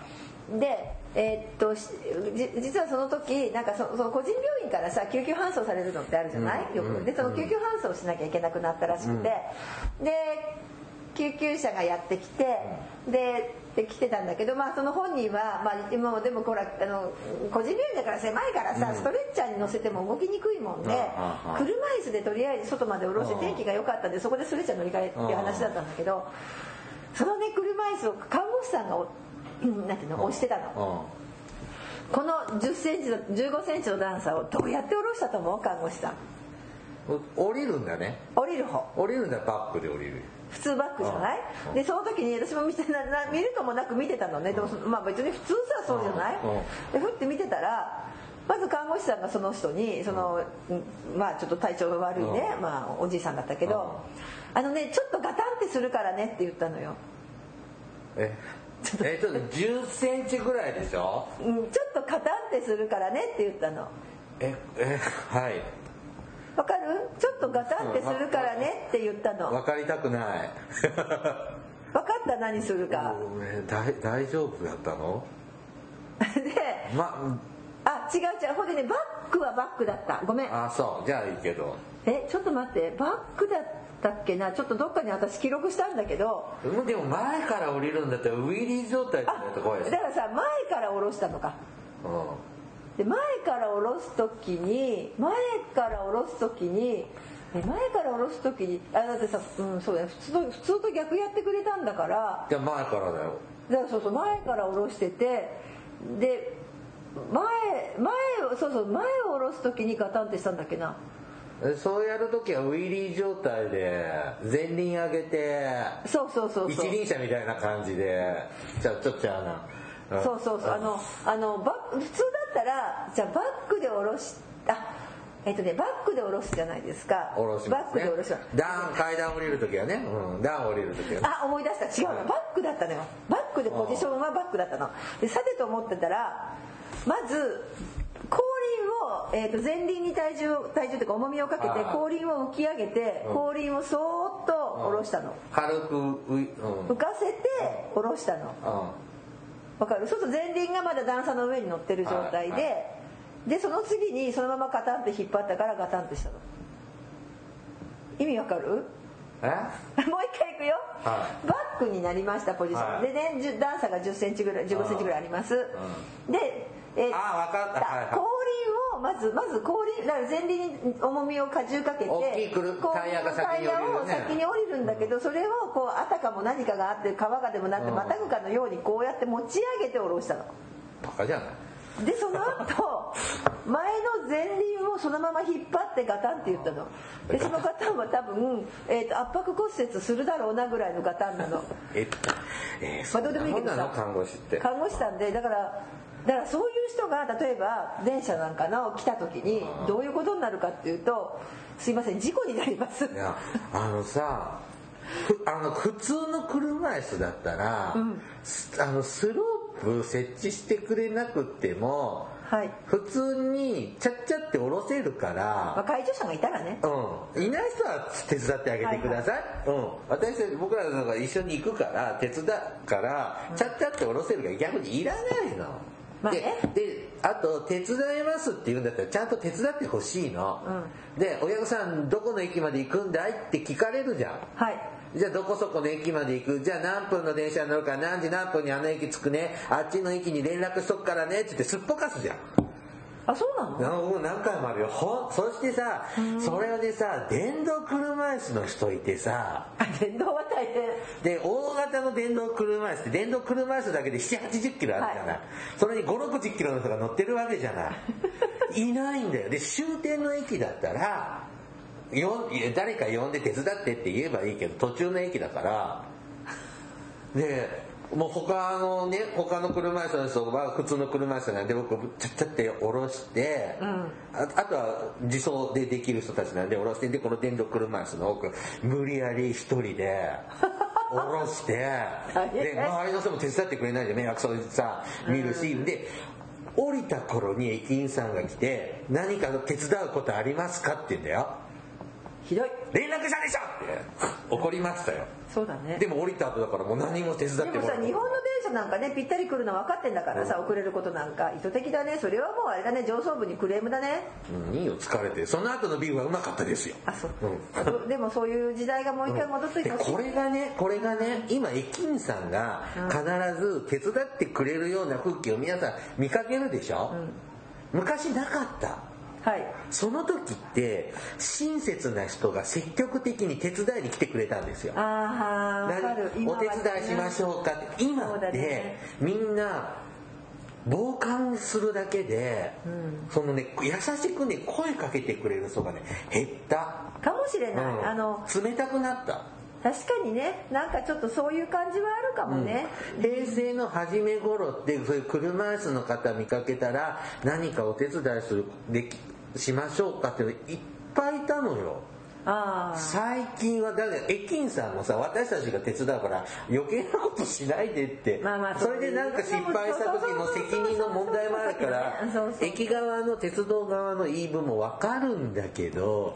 いはでえーっとしじ実はその時なんかそその個人病院からさ救急搬送されるのってあるじゃない、うん。よく。でその救急搬送しなきゃいけなくなったらしくて、で救急車がやってきてでで来てたんだけど、まあ、その本人は、まあ、今もでもほらあの個人病院だから狭いからさ、ストレッチャーに乗せても動きにくいもんで、うん車椅子でとりあえず外まで下ろして天気が良かったんでそこでストレッチャー乗り換えっていう話だったんだけどそのね車椅子を看護師さんがなんていうの押してたの。この10センチの15センチの段差をどうやって下ろしたと思う？看護師さん。降りるんだね。降りる方。降りるんだバックで降りる普通バックじゃない？うんでその時に私も見てなな見るともなく見てたのね。でもまあ別に普通さそうじゃない？うんでふって見てたらまず看護師さんがその人にその、うんまあちょっと体調が悪いね、うんまあ、おじいさんだったけど、あのねちょっとガタンってするからねって言ったのよ、え？えちょっと10センチぐらいでしょ？うん、ちょっとガタンってするからねって言ったの。ええはいわかる？ちょっとガタンってするからねって言ったの。分かりたくない。分かった？何するか。え大大丈夫だったの？でまあ違う違う。ほんでねバックはバックだった。ごめん。あそう。じゃあいいけど。えちょっと待って。バックだったっけな？ちょっとどっかに私記録したんだけど。うんでも前から降りるんだったらウィリー状態じゃないと怖いですだからさ前から下ろしたのかで前から下ろす時に前から下ろす時にえ前から下ろす時にあだってさ、うん、そうだよ。普通と普通と逆やってくれたんだから。じゃあ前からだよ。だからそうそう前から下ろしててで前前をそうそう前を下ろす時にガタンってしたんだっけな。えそうやるときはウィリー状態で前輪上げてそうそうそうそう。一輪車みたいな感じでちょちょっちゃうなそうそうそう。あのあのバ普通だったらじゃあバックで下ろしあえっとねバックで下ろすじゃないですか。下ろしね、バックで下ろし段階段降りるときはね、うん、段降りるときは。ねあ思い出した。違うのバックだったのよ。バックでポジションはバックだったの。でさてと思ってたらまず後輪を、えー、と前輪に体重を体重というか重みをかけてはいはい後輪を浮き上げてうん。後輪をそーっと下ろしたの。軽くういうん。浮かせて下ろしたのわかる。そうすると前輪がまだ段差の上に乗ってる状態で、はいでその次にそのままガタンって引っ張ったからガタンってしたの。意味わかる？え？もう一回いくよ、はバックになりましたポジション、はい。でね段差が1 0センチぐらい1 5センチぐらいあります、で、えーあーわかった。はいはい。後輪をまずまず後輪前輪に重みを荷重かけて大きいタイヤが先に降りるね。タイヤを先に降りるんだけど、それをこうあたかも何かがあって川がでもなってうん。またぐかのようにこうやって持ち上げて下ろしたの。バカじゃない。でその後 前の前輪をそのまま引っ張ってガタンって言ったの。でそのガタン。は多分、えーと圧迫骨折するだろうなぐらいのガタンなの。ええー、まあどうでもいいけどさ。看護師って。看護師さんでだからだからそういう人が例えば電車なんかの来た時にどういうことになるかっていうとすいません事故になります。いやあのさふあの普通の車椅子だったら、すあのスロープ設置してくれなくてもはい、普通にちゃっちゃって下ろせるかまあ、ら、介助者がいたらね。うん、いない人は手伝ってあげてください、うん、私たち僕らが一緒に行くから手伝うから、ちゃっちゃって下ろせるから逆にいらないの。まあね。でであと手伝いますって言うんだったらちゃんと手伝ってほしいの、で「親御さんどこの駅まで行くんだい?」って聞かれるじゃん。はい。じゃあどこそこの駅まで行く？じゃあ何分の電車に乗るから何時何分にあの駅着くね？あっちの駅に連絡しとくからね？って言ってすっぽかすじゃんあそうなの？な僕何回もあるよ。ほんそしてさそれでさ電動車椅子の人いてさあ電動は大変。で大型の電動車椅子って電動車椅子だけで780キロあるじゃない、はい。それに560キロの人が乗ってるわけじゃない。いないんだよ。で終点の駅だったら誰か呼んで手伝ってって言えばいいけど途中の駅だから。でもう他のね他の車椅子の人は普通の車椅子なんで僕ちゃっちゃって下ろして、ああとは自走でできる人たちなんで下ろしてでこの電動車椅子の奥無理やり一人で 下ろしてで周りの人も手伝ってくれないじゃん迷惑そうさ見るし、で降りた頃に駅員さんが来て「何か手伝うことありますか?」って言うんだよひどい「連絡したでしょ!」って。怒りましたよ。そうだね。でも降りた後だからもう何も手伝ってでもさ日本の電車なんかねぴったり来るの分かってんだからさ遅れることなんか意図的だね。それはもうあれだね。上層部にクレームだね。うんいいよ疲れて。その後のビーフはうまかったですよ。あそう、うん。でもそういう時代がもう一回戻ってきてほしいでこれがねこれがね今駅員さんが必ず手伝ってくれるような風景を皆さん見かけるでしょ、昔なかったはい。その時って親切な人が積極的に手伝いに来てくれたんですよ。あお手伝いしましょうかって。今ってね。みんな傍観するだけで、そのね優しくね声かけてくれる人がね減った、かもしれない、うん。あの冷たくなった確かにねなんかちょっとそういう感じはあるかもね、平成の初め頃ってそういう車椅子の方見かけたら何かお手伝いするできしましょうかっていっぱいいたのよ。最近はだ駅員さんもさ私たちが手伝うから余計なことしないでって、まあまあそれでなんか失敗した時の責任の問題もあるから駅側の鉄道側の言い分も分かるんだけど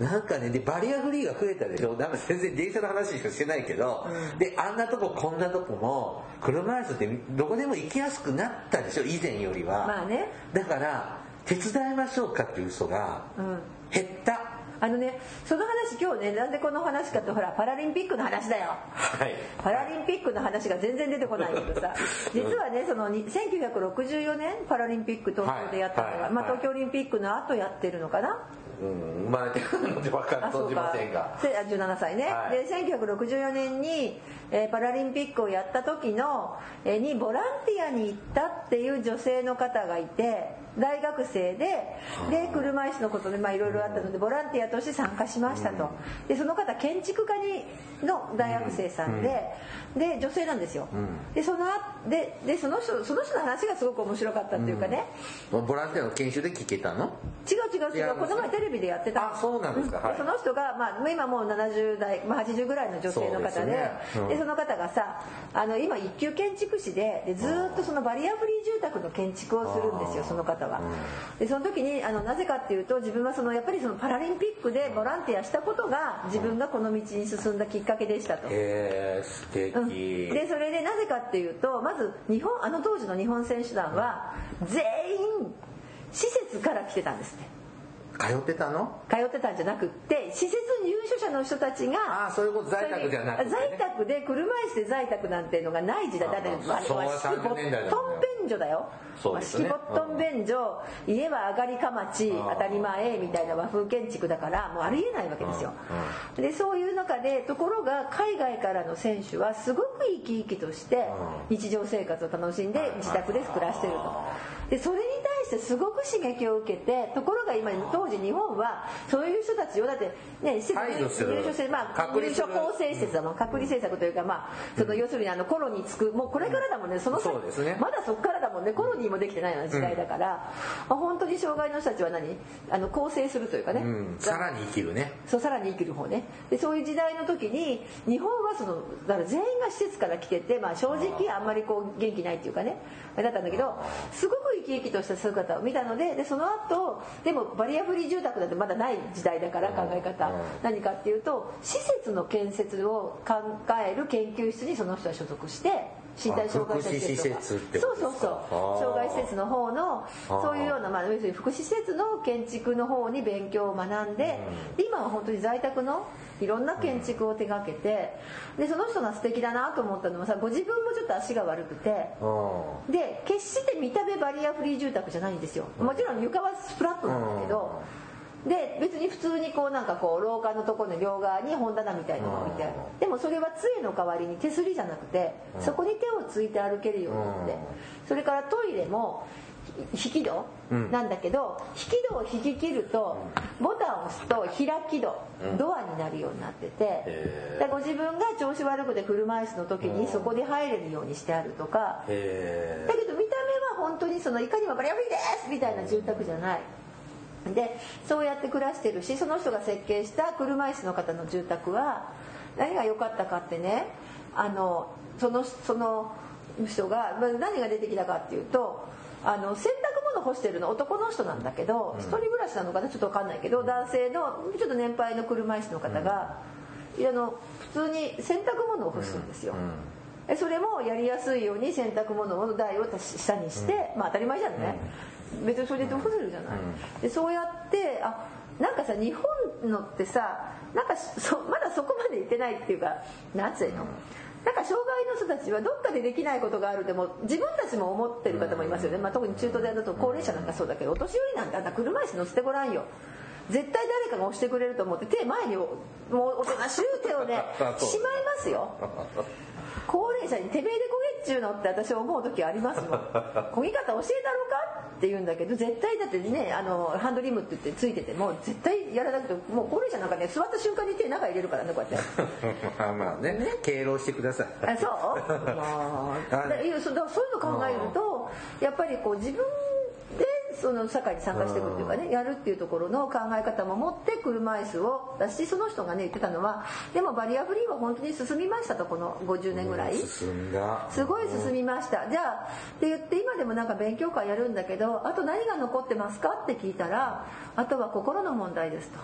なんかねでバリアフリーが増えたでしょ？なんか全然電車の話しかしてないけど、であんなとここんなとこも車椅子ってどこでも行きやすくなったでしょ？以前よりは、まあね。だから手伝いましょうかっていう人がうん。減った、あのねその話今日ねなんでこの話かってほらパラリンピックの話だよ。はい。パラリンピックの話が全然出てこないけどさ。実はねそのに1964年パラリンピック東京でやったのが、まあ、はいはい。はい東京オリンピックの後やってるのかな、うん、生まれてくるので分か存じませんが。せあ17歳ね、はい。で1964年に、えーパラリンピックをやった時の、えーにボランティアに行ったっていう女性の方がいて大学生でで車椅子のことでまあいろいろあったのでボランティアとして参加しましたと。でその方建築家にの大学生さんでで女性なんですよ。でそのあででその人その人の話がすごく面白かったっていうかね。ボランティアの研修で聞けたの？違う違う違う。この前テレビでやってた。あそうなんですか。はその人が、まあ、今もう70代、まあ、80ぐらいの女性の方でですね。うん。でその方がさあの今一級建築士ででずーっとそのバリアフリー住宅の建築をするんですよその方は。でその時にあのなぜかっていうと自分はそのやっぱりそのパラリンピックでボランティアしたことが自分がこの道に進んだきっかけでしたと。へえ素敵、うん。でそれでなぜかっていうとまず日本あの当時の日本選手団は全員施設から来てたんですね通ってたの？通ってたんじゃなくって施設入所者の人たちがああそういうこと在宅じゃなくて、ね、在宅で車椅子で在宅なんていうのがない時代。だってああ昭和30年代だもんねボットン便所だよ。そうですね。和式ボットン便所家は上がりかまちああ当たり前みたいな和風建築だからもうありえないわけですよ。でそういう中でところが海外からの選手はすごく生き生きとして日常生活を楽しんで自宅で暮らしてるとでそれに対してすごく刺激を受けてところが今当時日本はそういう人たちをだってね入所してまあ入所構成施設だもん。隔離政策というかまあその要するにあのコロにつくもうこれからだもんね。その先まだそこからだもんね。コロニーもできてないような時代だから、まあ本当に障害の人たちは何？あの構成するというかね、うん、さらに生きるね。そうさらに生きる方ね。でそういう時代の時に日本はそのだから全員が施設から来てて、まあ、正直あんまりこう元気ないっていうかね。だったんだけどすごく生き生きとした姿を見たのででその後でもバリアフリー住宅なんてまだない時代だから考え方。うん。何かっていうと施設の建設を考える研究室にその人は所属して身体障害者施設そうそうそう。障害施設の方のそういうような、まあ、要するに福祉施設の建築の方に勉強を学んで、で今は本当に在宅のいろんな建築を手掛けてでその人が素敵だなと思ったのはさご自分もちょっと足が悪くてうんで決して見た目バリアフリー住宅じゃないんですよ。もちろん床はフラットなんだけど、で別に普通にこうなんかこう廊下のところの両側に本棚みたいなのが置いてある。うんでもそれは杖の代わりに手すりじゃなくてそこに手をついて歩けるようになって。うん。それからトイレもひ引き戸うん。なんだけど引き戸を引き切るとボタンを押すと開き戸うん。ドアになるようになっててでご自分が調子悪くて車椅子の時にそこで入れるようにしてあるとかへだけど見た目は本当にそのいかにもバリアフリーですみたいな住宅じゃない。でそうやって暮らしてるしその人が設計した車椅子の方の住宅は何が良かったかってねあのそのその人がまあ何が出てきたかっていうとあの洗濯物干してるの男の人なんだけど、一人暮らしなのかな？ちょっと分かんないけど男性のちょっと年配の車椅子の方が、いやあの普通に洗濯物を干すんですよ、えそれもやりやすいように洗濯物の台を下にして、まあ当たり前じゃん。ね、別にそれで干せるじゃない、でそうやってあなんかさ日本のってさなんかそまだそこまで行ってないっていうかなんつうの、なんか障害の人たちはどっかでできないことがあるでも自分たちも思ってる方もいますよね、まあ、特に中東でだと高齢者なんかそうだけどお年寄りなんてあんた車椅子乗せてごらんよ。絶対誰かが押してくれると思って手前にもうおとなしい手をねしまいますよ。高齢者に「てめえでこげっちゅうの」って私思う時ありますもん「こぎ方教えたろか?」って言うんだけど絶対だってねあのハンドリムって言ってついてても絶対やらなくてもう高齢者なんかね座った瞬間に手中入れるからねこうやって。まあまあね敬老してください。あそう、まあ、だそうだからそういうの考えるとやっぱりこう自分でその社会に参加していくっていうかねやるっていうところの考え方も持って車椅子を出しその人がね言ってたのはでもバリアフリーは本当に進みましたとこの50年ぐらい。進んだすごい進みましたじゃあって言って今でもなんか勉強会やるんだけどあと何が残ってますか？って聞いたらあとは心の問題ですと。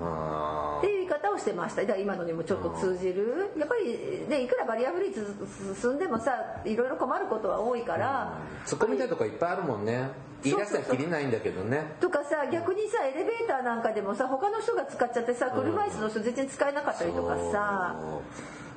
あっていう言い方をしてました。今のにもちょっと通じる。やっぱりねいくらバリアフリーつ進んでもさいろいろ困ることは多いから、ー突っ込みたいとこいっぱいあるもんね。言い出したらきりないんだけどね。とかさ逆にさエレベーターなんかでもさ他の人が使っちゃってさ車椅子の人全然使えなかったりとかさ、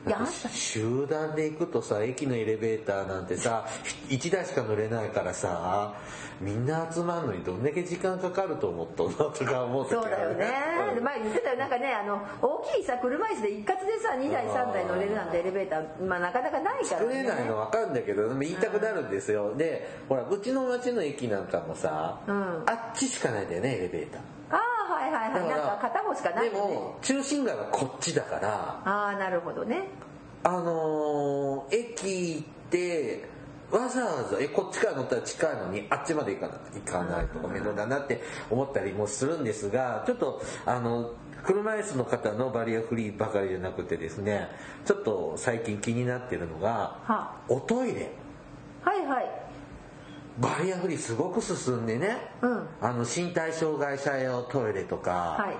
いやあんた集団で行くとさ駅のエレベーターなんてさ1台しか乗れないからさみんな集まるのにどんだけ時間かかると思ったのとか思う時そうだよね。で前言ってたよ。なんかねあの大きいさ車椅子で一括でさ2台3台乗れるなんてエレベーターまあなかなかないから作れないのね分かるんだけどでも言いたくなるんですよ。でほらうちの町の駅なんかもさ、うん。あっちしかないんだよねエレベーターはいなんか片方しかないでも中心街はこっちだからああなるほどね。あのー駅行ってわざわざえこっちから乗ったら近いのにあっちまで行かない行かないとか面倒だなって思ったりもするんですがちょっとあの車椅子の方のバリアフリーばかりじゃなくてですねちょっと最近気になってるのがは。おトイレ。はいはいバリアフリーすごく進んでね、うん。あの身体障害者用トイレとか、はい。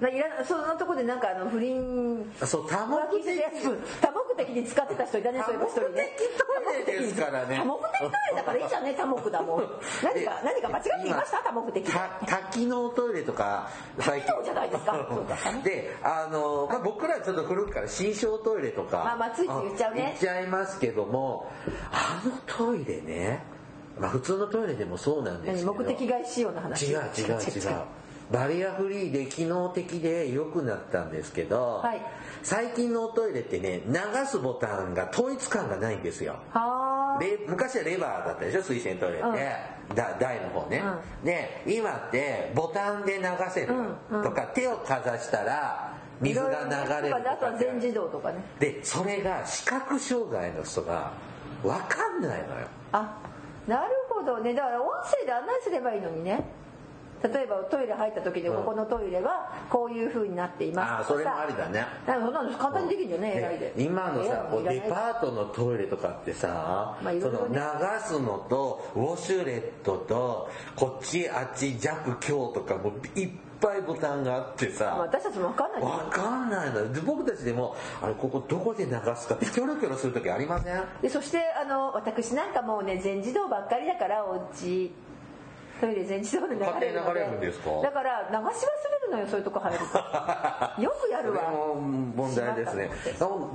まあ、いらそのとこでなんかあの不倫。そう多目浮気してるやつ多目的に使ってた人いたねそういえば一人ね多目的トイレですからね。多目的トイレだからいいじゃんね多目だもん。何か何か間違っていました？多目的。た多機能トイレとか最多機能じゃないですか？であの、まあ、僕らちょっと古くから新小トイレとか。まあまあついつい言っちゃうね。言っちゃいますけどもあのトイレねまあ普通のトイレでもそうなんです何けど。目的外仕様の話。違う違う違う。バリアフリーで機能的で良くなったんですけど、はい。最近のおトイレってね流すボタンが統一感がないんですよ。昔はレバーだったでしょ？水洗トイレって、だ台の方ね、で今ってボタンで流せる。うんうん。とか、手をかざしたら水が流れるとあとはか全自動とかね。でそれが視覚障害の人が分かんないのよ。あなるほどね。だから音声で案内すればいいのにね。例えばトイレ入った時にうん。ここのトイレはこういう風になっていますああそれもありだね。そんなの簡単にできるんじゃねで AI で。今のさこうデパーートのトイレとかってさ、まあね。その流すのとウォシュレットとこっちあっち弱強とかもいっぱいボタンがあってまあさ私たちも分かんない。わかんないの。僕たちでもあれここどこで流すかってキョロキョロする時ありません？でそしてあの私なんかもうね全自動ばっかりだからお家トイレ全自動で流れるので。るんですか？だから流し忘れるのよそういうとこ入ると。よくやるわ。問題ですね。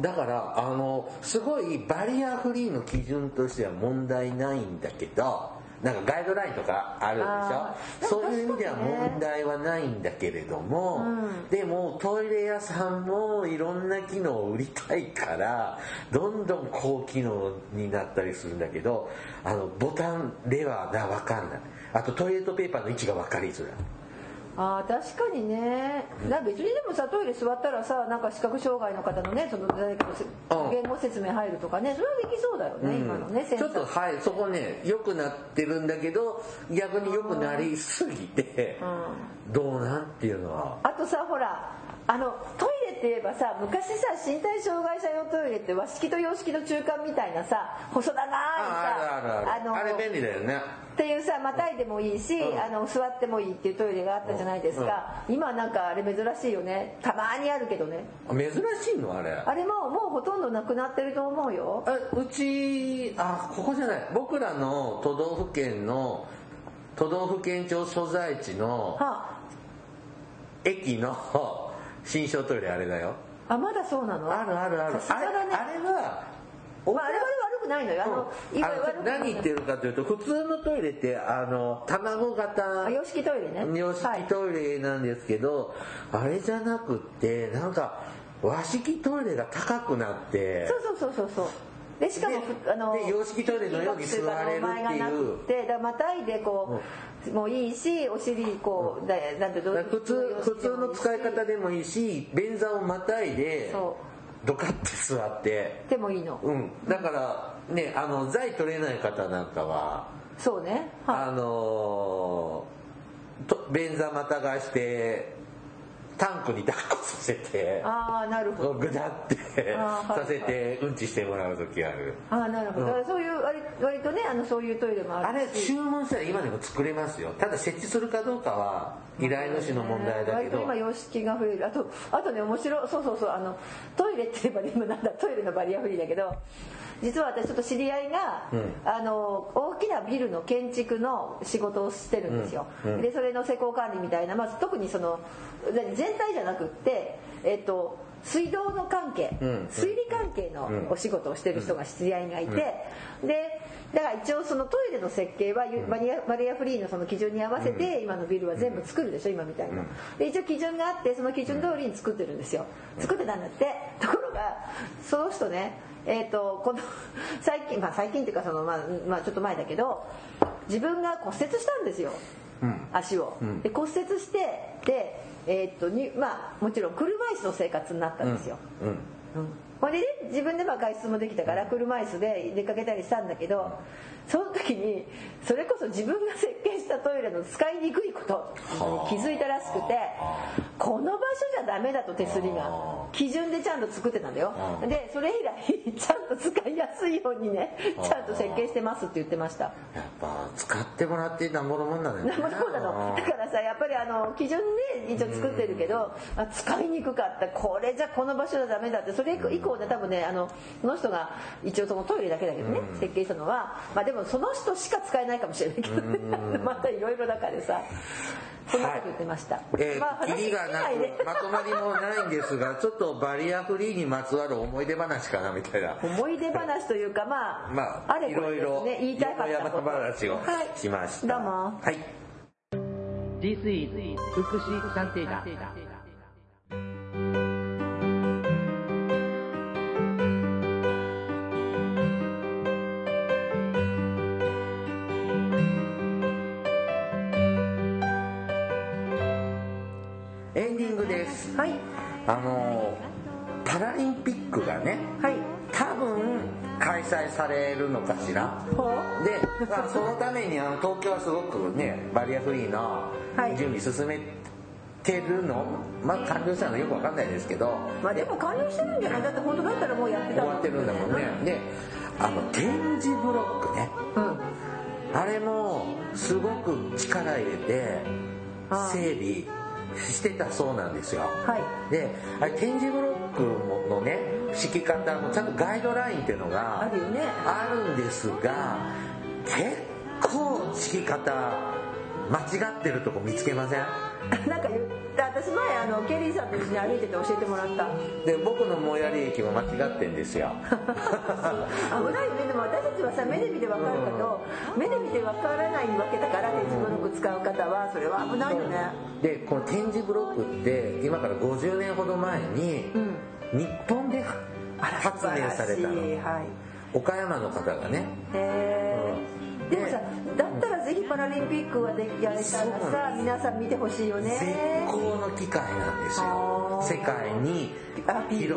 だからあのすごいバリアフリーの基準としては問題ないんだけどなんかガイドラインとかあるでしょ？そういう意味では問題はないんだけれども、うん。でもトイレ屋さんもいろんな機能を売りたいからどんどん高機能になったりするんだけどあのボタンレバーが分かんないあとトイレットペーパーの位置が分かりづらい。あー確かにね。な別にでもさトイレ座ったらさなんか視覚障害の方のねその誰かの言語説明入るとかねそれはできそうだよね、今のねちょっとはいそこね良くなってるんだけど逆に良くなりすぎてどうなんっていうのは。あとさほらあのトイレって言えばさ昔さ身体障害者用トイレって和式と洋式の中間みたいなさ細長いさあれ便利だよね。っていうさまたいでもいいし、うん。あの座ってもいいっていうトイレがあったじゃないですか、今なんかあれ珍しいよね。たまにあるけどね。珍しいのあれ。あれももうほとんどなくなってると思うよ。あうちあここじゃない。僕らの都道府県の都道府県庁所在地のは駅の新商トイレあれだよ。ああまだそうなの？あるあるある。あれあれはまあ、あれは悪くないのよ。あの、うん。あのいわゆる悪くない何言ってるかというと普通のトイレってあの卵型あ洋式トイレね。洋式はいトイレなんですけど、あれじゃなくってなんか和式トイレが高くなって。そうそうそうそうそう。でしかもふあので洋式トイレのように座れるっていう。前がなくてだからまたいでこう、もういいしお尻こうだなんてどう普通普通の使い方でもいいし便座をまたいでそドカッて座って。でもいいの、うん。だからねあの財取れない方なんかはそうね。はい。あの便座またがしてタンクに抱っこさせてああなるほど。グダってさせてうんちしてもらう時ある。ああなるほど、うん。そういう割割とねあのそういうトイレもああれ注文したら今でも作れますよ。ただ設置するかどうかは依頼主の問題だけど。割と今様式が増える。あとあとね面白いそうそうそうあのトイレって言えばね今なんだ トイレのバリアフリーだけど実は私ちょっと知り合いが、うん。あの大きなビルの建築の仕事をしてるんですよ、うんうん。でそれの施工管理みたいな、まあ、特にその全体じゃなくってえっと水道の関係、うん水利関係のお仕事をしてる人が知り合いがいて、でだから一応そのトイレの設計はバリアバリアフリーのその基準に合わせて今のビルは全部作るでしょ今みたいな。で一応基準があってその基準通りに作ってるんですよ。作ってたんだって。ところがその人ねえっ、とこの最近まあ最近っていうかそのまあ、まあ、ちょっと前だけど自分が骨折したんですよ。うん。足を、ん。で骨折してでえーっとにまあもちろん車椅子の生活になったんですよ、うんうん。ほん。でね自分でまあ外出もできたから車椅子で出かけたりしたんだけどその時にそれこそ自分が設計したトイレの使いにくいことに気づいたらしくてこの場所じゃダメだと手すりが基準でちゃんと作ってたんだよ。うん。でそれ以来ちゃんと使いやすいようにねちゃんと設計してますって言ってました。やっぱ使ってもらってなんぼのもんだよね。なるほどなの。だからさやっぱりあの基準ね一応作ってるけど、あ使いにくかった。これじゃこの場所じゃダメだって。それ以降で多分ねあのその人が一応そのトイレだけだけどね、設計したのはまあでもその人しか使えないかもしれないけどね。またいろいろだからさ。そんなこと言ってました、えーまあキリがなくまとまりもないんですが ちょっとバリアフリーにまつわる思い出話かなみたいな。思い出話というかまあ、まあいれこれですろいろね言いたかったこと。山々話をはい。しました。どうも。はい。This is 福祉探偵団あのパラリンピックがねはい。多分開催されるのかしら？で、まあ、そのためにあの東京はすごくねバリアフリーのはい。準備進めてるの、まあ完了したのよくわかんないですけど。まあでも完了してるんじゃない？だって本当だったらもうやってた終わってるんだもんね。であの展示ブロックね。うん。あれもすごく力入れて整備してたそうなんですよ。はい。であれ点字ブロックのね敷き方もちゃんとガイドラインっていうのがあるよね。あるんですが結構敷き方間違ってるとこ見つけません？なんか私前あのケリーさんと一緒に歩いてて教えてもらった。で僕の最寄り駅も間違ってんですよ。危ないよね。でも私たちはさ目で見てわかるけど、目で見てわからないわけだから点字ブロック使う方はそれは危ないよね。でこの点字ブロックって今から50年ほど前にうん。日本で発明されたの。はい。岡山の方がねへえうんでもさだったらぜひパラリンピックはでやれたらさ皆さん見てほしいよ絶ね好の機会なんですよ。世界にアピー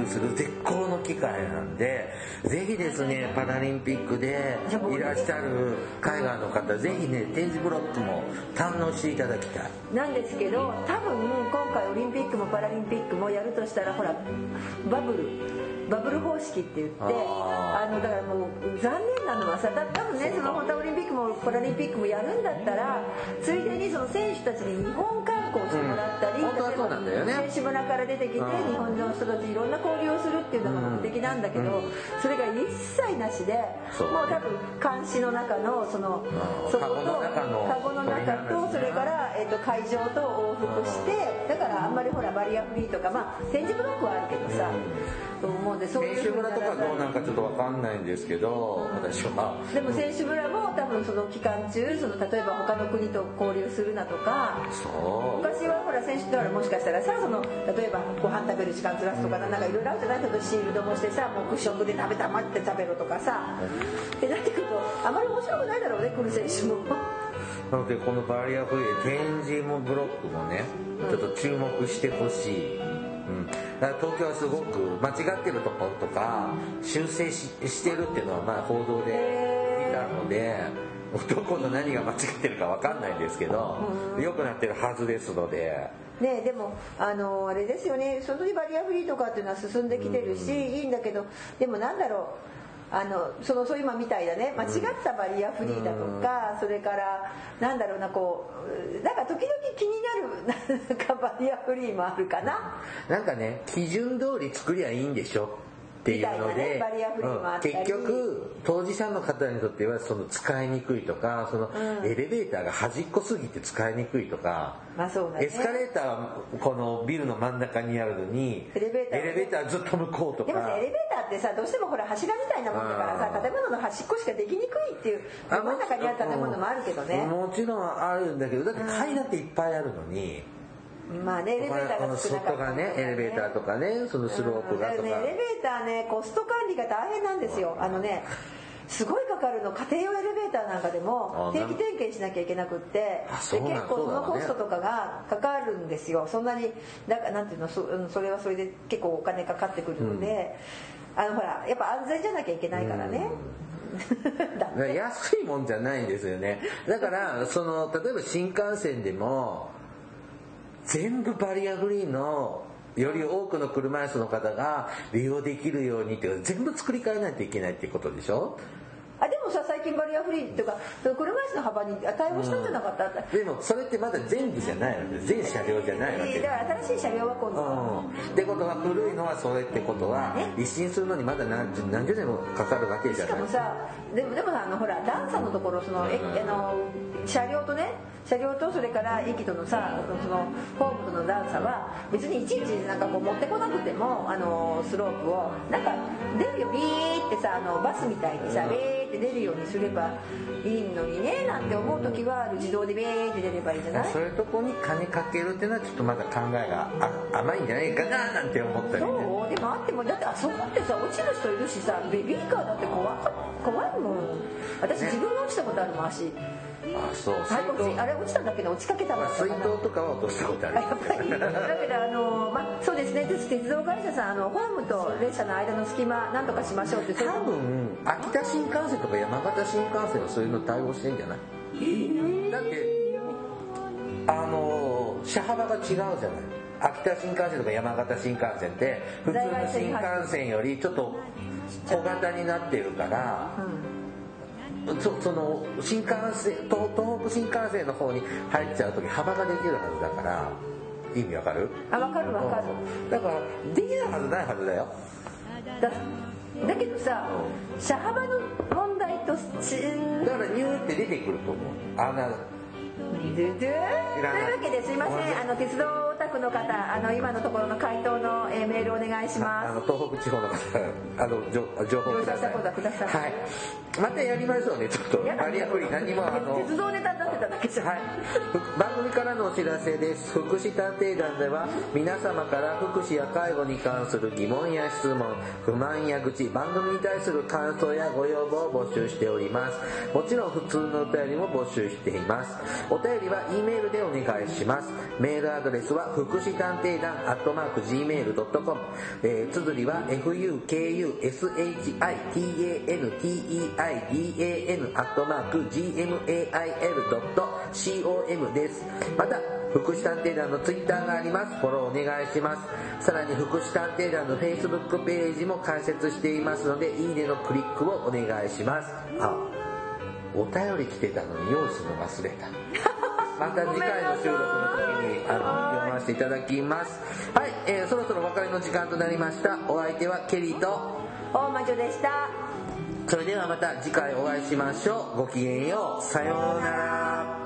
ルする。絶好の機会なんでぜひですねパラリンピックでいらっしゃる海外の方ぜひね点字ブロックも堪能していただきたい。なんですけど多分今回オリンピックもパラリンピックもやるとしたらほらバブルバブル方式って言ってああのだからもう残念なのはさだ多分ねその本当はオリンピックもパラリンピックもやるんだったらついでにその選手たちに日本観光してもらったり、選手村から出てきて日うん。本の人たちいろんな交流をするっていうのが目的なんだけど、うん。それが一切なしでもう多分監視の中のそのうん。そことカゴの中とそれから、えっと会場と往復してだからあんまりほらバリアフリーとかまあ展示ブロックはあるけどさ、と思うんでそういう選手村とかどうなんかちょっとわかんないんですけど私は。でも選手村も多分その期間中その例えば他の国と交流するなとかそう。昔はほら選手だからもしかしたらさその例えばご飯食べる時間ずらすとかなんかいろいろあるじゃないけどシールドもしてさ黙食で食べたまって食べろとかさ。ってなってくるとあまり面白くないだろうね来る選手も。なのでこのバリアフリー展示もブロックもねちょっと注目してほしい、うん、東京はすごく間違ってるところとか修正ししてるっていうのはまあ報道で見たのでどこの何が間違ってるかわかんないんですけど良くなってるはずですので。ねでもあのあれですよね。本当にバリアフリーとかっていうのは進んできてるし、いいんだけどでもなんだろうあのそのそう今みたいだね。間違ったバリアフリーだとか、それからなんだろうなこうなんか時々気になるなんかバリアフリーもあるかな。なんかね基準通り作りゃいいんでしょっていうので、結局当事者の方にとってはその使いにくいとかそのうん。エレベーターが端っこすぎて使いにくいとか、エスカレーターはこのビルの真ん中にあるのにエレベーターずっと向こうとか。でもさエレベーターってさどうしてもほら柱みたいなもんだからさうん建物の端っこしかできにくいっていう真ん中にある建物もあるけどね。もちろんあるんだけどだって階段っていっぱいあるのに、まあねエレベーターが少なかった外がねエレベーターとかねそのスロープがとか、うんねエレベーターねコスト管理が大変なんですよ。あ。のねすごいかかるの。家庭用エレベーターなんかでもあ定期点検しなきゃいけなくって。で結構そのコストとかがかかるんですよ。そんなにだからなんていうのそれはそれで結構お金かかってくるので、あのほらやっぱ安全じゃなきゃいけないからね、安いもんじゃないんですよね。だからその例えば新幹線でも全部バリアフリーのより多くの車椅子の方が利用できるようにっていう全部作り変えないといけないっていうことでしょ？あでもさ最近バリアフリーっていうか車椅子の幅に対応したんじゃなかった、でもそれってまだ全部じゃないわけ。全車両じゃないわけ。だから新しい車両は今度、うん、ってことは古いのはそれってことは一新するのにまだ何十何十年もかかるわけじゃない。しかもさでもでもさあのほら段差のところそのえあの車両とね車両とそれから駅とのさそのホームとの段差は別にいちいちなんかこう持ってこなくてもあのスロープをなんか出るよビーってさあのバスみたいにさビーって出るようにすればいいのにねなん。て思う時は自動でビーって出ればいいんじゃないそう。いうとこに金かけるっていうのはちょっとまだ考えがあ甘いんじゃないかななんて思ったりねそう。でもあってもだってあそこってさ落ちる人いるしさベビーカーだって怖か怖いもん。私自分が落ちたことあるもん足あそう。あ水筒れ落ちあれ落ちたんだけど落ちかけたん水筒とかは落としたことありあやっますだけどあのまあそうですね。鉄道会社さんあのホームと列車の間の隙間なんとかしましょうって。多分秋田新幹線とか山形新幹線はそういうの対応してんじゃない？だってあの車幅が違うじゃない？秋田新幹線とか山形新幹線って普通の新幹線よりちょっと小型になってるからうんそその新幹線東東北新幹線の方に入っちゃう時幅ができるはずだから意味わかる？あ分かる分かる。うん。だからできないはずないはずだよ。だだけどさ車幅の問題としだからニューって出てくると思う。穴というわけですいません。あの鉄道オタクの方あの今のところの回答の、えーメールお願いしあます。の東北地方の方あの情情報ください。はください。はい。またやりましょうねちょっと。バリアフリー何もあの鉄道ネタになってただけじゃんはい、番組からのお知らせです。福祉探偵団では皆様から福祉や介護に関する疑問や質問不満や愚痴番組に対する感想やご要望を募集しております。もちろん普通のお便りも募集していますお便りは E メールでお願いします。メールアドレスは福祉探偵団アットマーク Gmail.com、えー、綴りは fukushitanteidan アットマーク gmail.com です。また福祉探偵団のツイッターがあります。フォローお願いします。さらに福祉探偵団の Facebook ページも開設していますのでいいねのクリックをお願いします。あお便り来てたのに用意するの忘れた。また次回の収録の時にあの読ませていただきます。はい、えーそろそろお別れの時間となりました。お相手はケリーと。大魔女でした。それではまた次回お会いしましょう。ごきげんよう。さようなら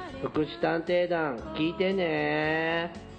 福祉探偵団聞いてね。